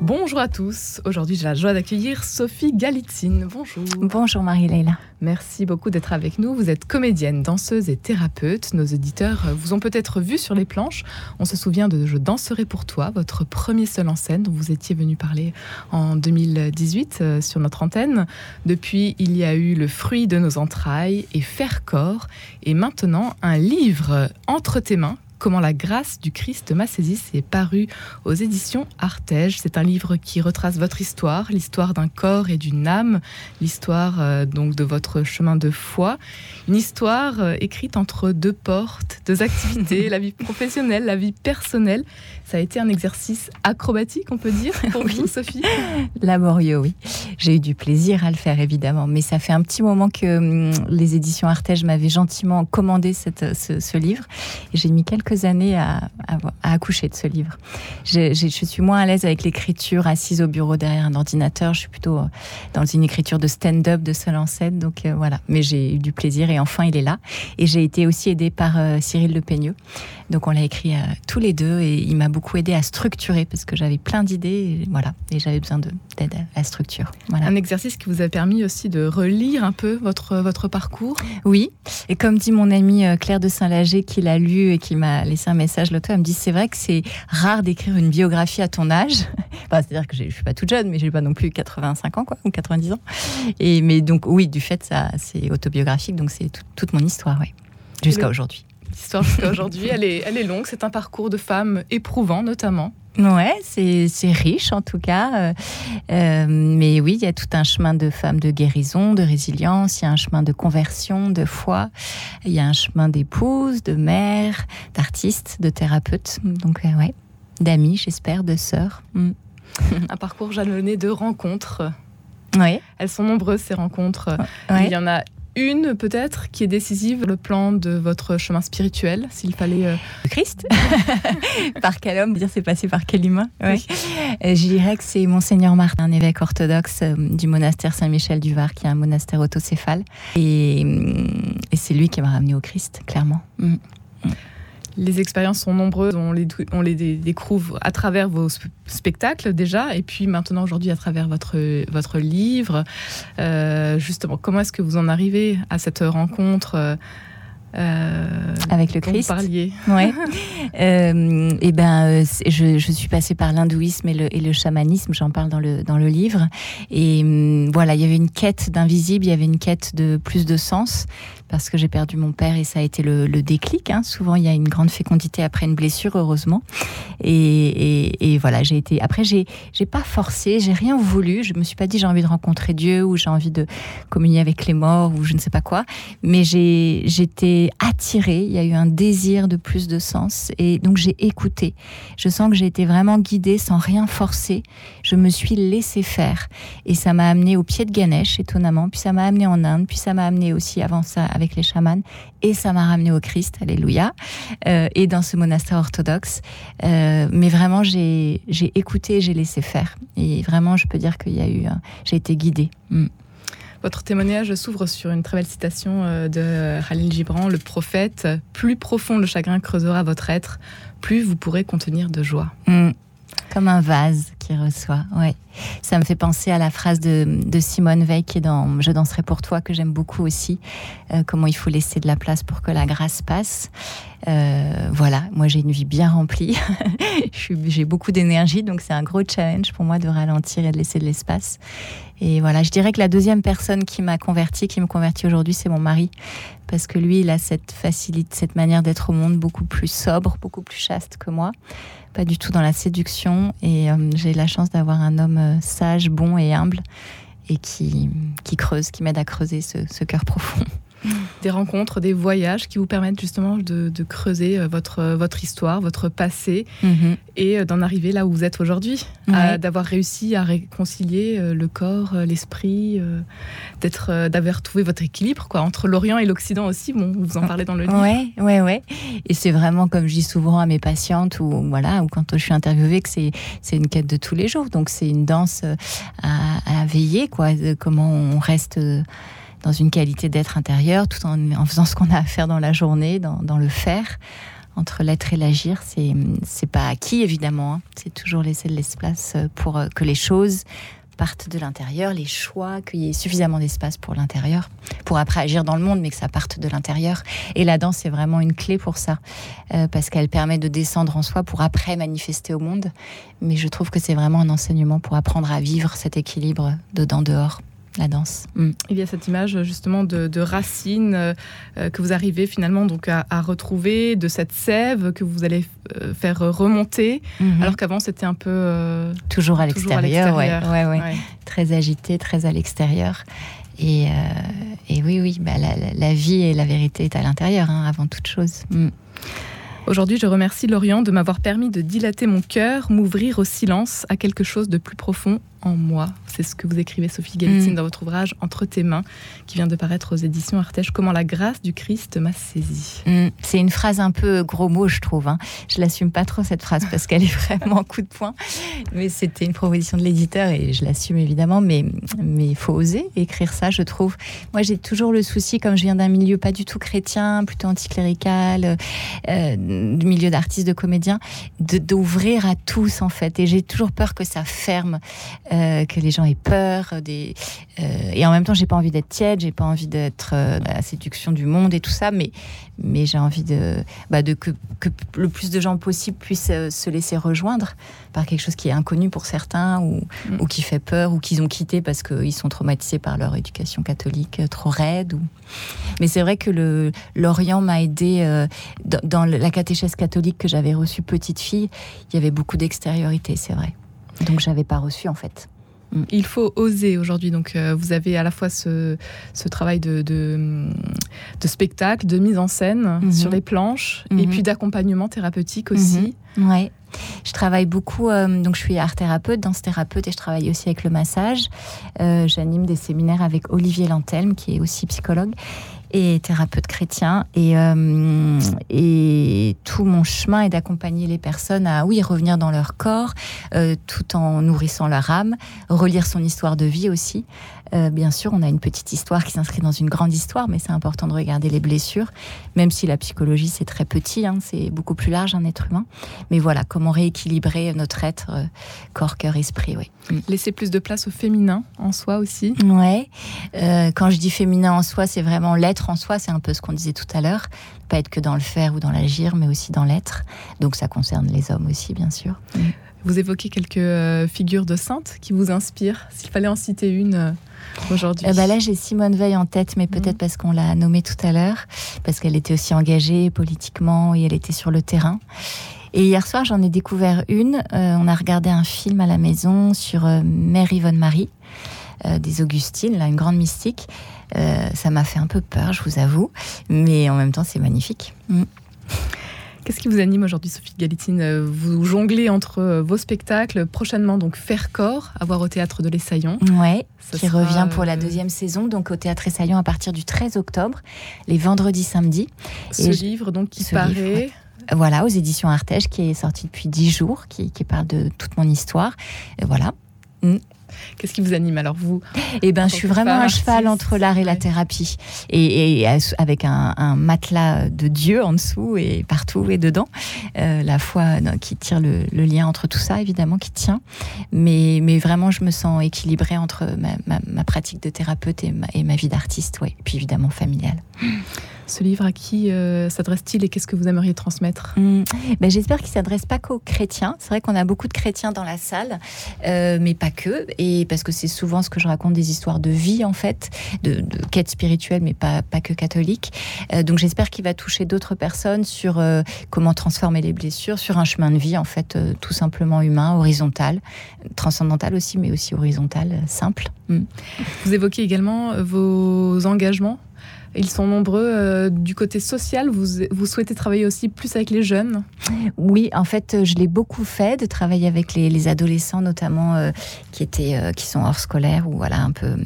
Bonjour à tous. Aujourd'hui, j'ai la joie d'accueillir Sophie Galitzine. Bonjour. Bonjour Marie-Leila. Merci beaucoup d'être avec nous. Vous êtes comédienne, danseuse et thérapeute. Nos auditeurs vous ont peut-être vu sur les planches. On se souvient de Je danserai pour toi, votre premier seul en scène dont vous étiez venu parler en 2018 euh, sur notre antenne. Depuis, il y a eu Le fruit de nos entrailles et Faire corps. Et maintenant, un livre entre tes mains Comment la grâce du Christ m'a saisi est paru aux éditions Artege. C'est un livre qui retrace votre histoire, l'histoire d'un corps et d'une âme, l'histoire euh, donc de votre chemin de foi, une histoire euh, écrite entre deux portes, deux activités, la vie professionnelle, la vie personnelle. Ça a été un exercice acrobatique, on peut dire, pour vous, Sophie? Laborieux, oui. J'ai eu du plaisir à le faire, évidemment. Mais ça fait un petit moment que hum, les éditions Artege m'avaient gentiment commandé cette, ce, ce livre. Et j'ai mis quelques années à, accoucher de ce livre. Je, suis moins à l'aise avec l'écriture assise au bureau derrière un ordinateur. Je suis plutôt euh, dans une écriture de stand-up, de seul en scène. Donc euh, voilà. Mais j'ai eu du plaisir et enfin il est là. Et j'ai été aussi aidée par euh, Cyril Le Peigneux. Donc on l'a écrit tous les deux et il m'a beaucoup aidé à structurer parce que j'avais plein d'idées. Et, voilà. Et j'avais besoin d'aide à la structure. Voilà. Un exercice qui vous a permis aussi de relire un peu votre, votre parcours? Oui. Et comme dit mon amie Claire de Saint-Lager qui l'a lu et qui m'a laissé un message l'auto, elle me dit c'est vrai que c'est rare d'écrire une biographie à ton âge. C'est-à-dire que je suis pas toute jeune, mais j'ai pas non plus 85 ans, quoi, ou 90 ans. Et, mais donc, oui, du fait, ça, c'est autobiographique, donc c'est toute mon histoire, oui, jusqu'à aujourd'hui. L'histoire jusqu'à aujourd'hui, elle est, elle est longue. C'est un parcours de femme éprouvant, notamment. Ouais, c'est riche en tout cas. Euh, euh, mais oui, il y a tout un chemin de femme de guérison, de résilience, il y a un chemin de conversion, de foi, il y a un chemin d'épouse, de mère, d'artiste, de thérapeute. Donc, euh, ouais, d'amis, j'espère, de sœurs. Mm. un parcours jalonné de rencontres. Oui. Elles sont nombreuses ces rencontres. Il y en a une peut-être qui est décisive, le plan de votre chemin spirituel, s'il fallait... Euh, Christ Par quel homme? Dire c'est passé par quel humain? Ouais. Euh, je dirais que c'est Monseigneur Martin, un évêque orthodoxe euh, du monastère Saint-Michel du Var, qui est un monastère autocéphale. Et, et c'est lui qui m'a ramené au Christ, clairement. Mm. Les expériences sont nombreuses, on les, découvre à travers vos spectacles déjà, et puis maintenant aujourd'hui à travers votre, livre. Euh, justement, comment est-ce que vous en arrivez à cette rencontre euh, avec le Christ. Vous parliez. Ouais. euh, et ben, euh, je, je, suis passée par l'hindouisme et le, et le chamanisme. J'en parle dans le dans le livre. Et hum, voilà, il y avait une quête d'invisible, il y avait une quête de plus de sens parce que j'ai perdu mon père et ça a été le, le déclic. Hein. Souvent, il y a une grande fécondité après une blessure, heureusement. Et, et, et voilà, j'ai été. Après, j'ai j'ai pas forcé, j'ai rien voulu. Je me suis pas dit j'ai envie de rencontrer Dieu ou j'ai envie de communier avec les morts ou je ne sais pas quoi. Mais j'ai j'étais attiré, il y a eu un désir de plus de sens et donc j'ai écouté. Je sens que j'ai été vraiment guidée sans rien forcer. Je me suis laissée faire et ça m'a amené au pied de Ganesh étonnamment, puis ça m'a amené en Inde, puis ça m'a amené aussi avant ça avec les chamans et ça m'a ramené au Christ, alléluia, euh, et dans ce monastère orthodoxe. Euh, mais vraiment j'ai écouté, j'ai laissé faire et vraiment je peux dire qu'il y a eu, j'ai été guidée. Mm. Votre témoignage s'ouvre sur une très belle citation euh, de Khalil Gibran, le prophète. Plus profond le chagrin creusera votre être, plus vous pourrez contenir de joie. Mm. Comme un vase qui reçoit, ouais. Ça me fait penser à la phrase de, Simone Veil qui est dans Je danserai pour toi, que j'aime beaucoup aussi. Euh, comment il faut laisser de la place pour que la grâce passe. Euh, voilà, moi j'ai une vie bien remplie. j'ai beaucoup d'énergie, donc c'est un gros challenge pour moi de ralentir et de laisser de l'espace. Et voilà, je dirais que la deuxième personne qui m'a converti, qui me convertit aujourd'hui, c'est mon mari. Parce que lui, il a cette facilité, cette manière d'être au monde beaucoup plus sobre, beaucoup plus chaste que moi. Pas du tout dans la séduction. Et euh, j'ai la chance d'avoir un homme euh, sage, bon et humble. Et qui, qui creuse, qui m'aide à creuser ce, ce cœur profond des rencontres, des voyages qui vous permettent justement de, creuser euh, votre, euh, votre histoire, votre passé mhm. et euh, d'en arriver là où vous êtes aujourd'hui, d'avoir réussi à réconcilier le corps, l'esprit, d'être, d'avoir trouvé votre équilibre quoi, entre l'Orient et l'Occident aussi. Bon, vous en parlez dans le livre. Ouais, ouais, ouais. Et c'est vraiment comme je dis souvent à mes patientes ou voilà, ou quand je suis interviewée que c'est c'est une quête de tous les jours. Donc c'est une danse à, à veiller quoi. Comment on reste dans une qualité d'être intérieur, tout en, faisant ce qu'on a à faire dans la journée, dans, le faire. Entre l'être et l'agir, c'est c'est pas acquis évidemment. Hein. C'est toujours laisser de l'espace pour que les choses partent de l'intérieur, les choix, qu'il y ait suffisamment d'espace pour l'intérieur, pour après agir dans le monde, mais que ça parte de l'intérieur. Et la danse est vraiment une clé pour ça, euh, parce qu'elle permet de descendre en soi pour après manifester au monde. Mais je trouve que c'est vraiment un enseignement pour apprendre à vivre cet équilibre dedans-dehors la danse. Mm. Il y a cette image justement de, de racines euh, que vous arrivez finalement donc à, à, retrouver, de cette sève que vous allez euh, faire remonter, -hmm. alors qu'avant c'était un peu euh, toujours à l'extérieur, ouais, ouais, ouais. ouais, très agité, très à l'extérieur. Et, euh, et, oui, oui, bah, la, la, vie et la vérité est à l'intérieur, hein, avant toute chose. Mm. Aujourd'hui, je remercie Lorient de m'avoir permis de dilater mon cœur, m'ouvrir au silence, à quelque chose de plus profond en moi. C'est ce que vous écrivez, Sophie Galitine, mmh. dans votre ouvrage Entre tes mains, qui vient de paraître aux éditions Artege. Comment la grâce du Christ m'a saisi. Mmh. C'est une phrase un peu gros mot, je trouve. Hein. Je l'assume pas trop cette phrase parce qu'elle est vraiment coup de poing. Mais c'était une proposition de l'éditeur et je l'assume évidemment. Mais mais il faut oser écrire ça, je trouve. Moi, j'ai toujours le souci, comme je viens d'un milieu pas du tout chrétien, plutôt anticlérical, euh, du milieu d'artistes, de comédiens, d'ouvrir à tous en fait. Et j'ai toujours peur que ça ferme. Euh, que les gens aient peur. Des, euh, et en même temps, j'ai pas envie d'être tiède, j'ai pas envie d'être euh, la séduction du monde et tout ça, mais, mais j'ai envie de, bah, de que, que, le plus de gens possible puissent euh, se laisser rejoindre par quelque chose qui est inconnu pour certains ou, mmh. ou qui fait peur ou qu'ils ont quitté parce qu'ils sont traumatisés par leur éducation catholique euh, trop raide. Ou... Mais c'est vrai que le, l'Orient m'a aidé euh, dans, dans la catéchèse catholique que j'avais reçue petite fille. Il y avait beaucoup d'extériorité, c'est vrai. Donc j'avais pas reçu en fait. Il faut oser aujourd'hui. Donc, euh, vous avez à la fois ce, ce travail de, de, de, spectacle, de mise en scène mm -hmm. sur les planches, mm et puis d'accompagnement thérapeutique aussi. Mm -hmm. Ouais. Je travaille beaucoup, euh, donc je suis art thérapeute, danse thérapeute, et je travaille aussi avec le massage. Euh, J'anime des séminaires avec Olivier Lantelme, qui est aussi psychologue et thérapeute chrétien. Et, euh, et tout mon chemin est d'accompagner les personnes à, oui, revenir dans leur corps, euh, tout en nourrissant leur âme, relire son histoire de vie aussi. Euh, bien sûr, on a une petite histoire qui s'inscrit dans une grande histoire, mais c'est important de regarder les blessures, même si la psychologie, c'est très petit, hein, c'est beaucoup plus large, un être humain. Mais voilà, comment rééquilibrer notre être, euh, corps, cœur, esprit, oui. Laisser plus de place au féminin en soi aussi. Ouais. Euh, quand je dis féminin en soi, c'est vraiment l'être en soi, c'est un peu ce qu'on disait tout à l'heure. Pas être que dans le faire ou dans l'agir, mais aussi dans l'être. Donc ça concerne les hommes aussi, bien sûr. Mm. Vous évoquez quelques euh, figures de saintes qui vous inspirent. S'il fallait en citer une euh, aujourd'hui. Euh, bah là, j'ai Simone Veil en tête, mais peut-être mmh. parce qu'on l'a nommée tout à l'heure, parce qu'elle était aussi engagée politiquement et elle était sur le terrain. Et hier soir, j'en ai découvert une. Euh, on a regardé un film à la maison sur Mère Yvonne Marie des Augustines, là, une grande mystique. ça m'a fait un peu peur, je vous avoue, mais en même temps, c'est magnifique. Mmh. Qu'est-ce qui vous anime aujourd'hui, Sophie Galitine Vous jonglez entre vos spectacles, prochainement donc Faire corps, à voir au théâtre de l'Essaillon. Ouais, Ça qui revient pour la deuxième saison, donc au théâtre Essaillon à partir du 13 octobre, les vendredis, samedis. Ce Et livre donc qui paraît. Livre, ouais. Voilà, aux éditions Artege, qui est sorti depuis dix jours, qui, qui, parle de toute mon histoire. Et voilà. Qu'est-ce qui vous anime alors vous Eh ben, je suis vraiment un cheval entre? l'art et la thérapie, et, et avec un, un, matelas de Dieu en dessous et partout et dedans. Euh, la foi non, qui tire le, le, lien entre tout ça, évidemment, qui tient. Mais, mais vraiment, je me sens équilibrée entre ma, ma, ma pratique de thérapeute et ma, et ma vie d'artiste, ouais. Et puis évidemment familiale. Ce livre, à qui euh, s'adresse-t-il et qu'est-ce que vous aimeriez transmettre? Mmh. ben, J'espère qu'il ne s'adresse pas qu'aux chrétiens. C'est vrai qu'on a beaucoup de chrétiens dans la salle, euh, mais pas que. Et parce que c'est souvent ce que je raconte des histoires de vie, en fait, de, de quête spirituelle, mais pas, pas que catholique. Euh, donc j'espère qu'il va toucher d'autres personnes sur comment transformer les blessures, sur un chemin de vie, en fait, tout simplement humain, horizontal, transcendantal aussi, mais aussi horizontal, simple. Mmh. Vous évoquez également vos engagements? Ils sont nombreux euh, du côté social. Vous, souhaitez travailler aussi plus avec les jeunes? Oui, en fait, je l'ai beaucoup fait de travailler avec les, adolescents, notamment euh, qui étaient, euh, qui sont hors scolaire ou voilà un peu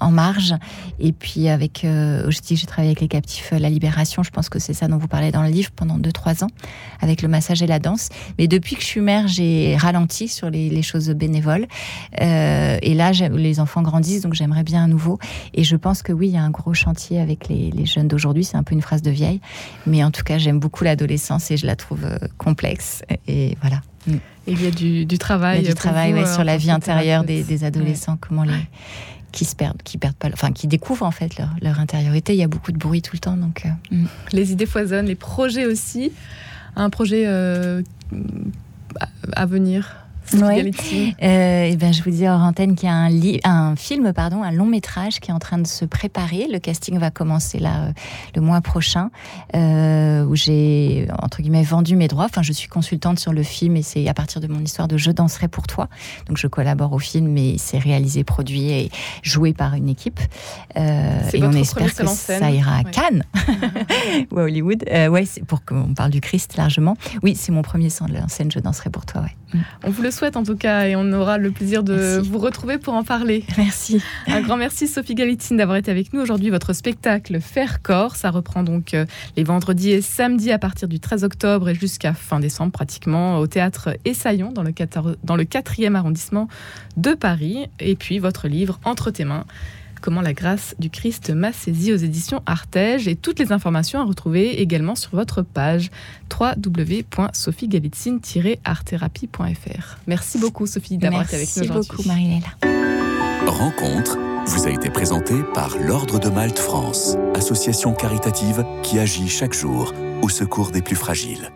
en marge. Et puis avec, je j'ai travaillé avec les captifs La Libération. Je pense que c'est ça dont vous parlez dans le livre pendant 2-3 ans avec le massage et la danse. Mais depuis que je suis mère, j'ai ralenti sur les, les choses bénévoles. et là, les enfants grandissent, donc j'aimerais bien à nouveau. Et je pense que oui, il y a un gros chantier avec les les, jeunes d'aujourd'hui. C'est un peu une phrase de vieille. Mais en tout cas, j'aime beaucoup l'adolescence et je la trouve euh, complexe. Et voilà. Mm. il y a du, travail. du travail euh, sur la vie intérieure des, adolescents, comment les qui se perdent, qui perdent pas, enfin qui découvrent en fait leur, intériorité. Il y a beaucoup de bruit tout le temps, donc. Euh, mm. Les idées foisonnent, les projets aussi. Un projet à venir oui. Euh, et ben, je vous dis hors antenne qu'il y a un, un film, pardon, un long métrage qui est en train de se préparer. Le casting va commencer là euh, le mois prochain, euh, où j'ai entre guillemets vendu mes droits. Enfin, je suis consultante sur le film et c'est à partir de mon histoire de Je danserai pour toi. Donc, je collabore au film, mais c'est réalisé, produit et joué par une équipe. Euh, et on espère que ça ira à Cannes ou à Hollywood. Ouais, c'est pour qu'on parle du Christ largement. Oui, c'est mon premier en scène Je danserai pour toi. Ouais. On vous le souhaite en tout cas et on aura le plaisir de vous retrouver pour en parler. Merci. Un grand merci Sophie Galitine d'avoir été avec nous aujourd'hui. Votre spectacle Faire corps, ça reprend donc euh, les vendredis et samedis à partir du 13 octobre et jusqu'à fin décembre pratiquement au théâtre Essaillon dans le, 4e arrondissement de Paris. Et puis votre livre Entre tes mains Comment la grâce du Christ m'a saisi aux éditions Artege et toutes les informations à retrouver également sur votre page www.sophiegalitzine-artherapie.fr. Merci beaucoup Sophie d'avoir été avec nous aujourd'hui. Merci beaucoup Marie-Léla. Rencontre vous a été présentée par l'Ordre de Malte France, association caritative qui agit chaque jour au secours des plus fragiles.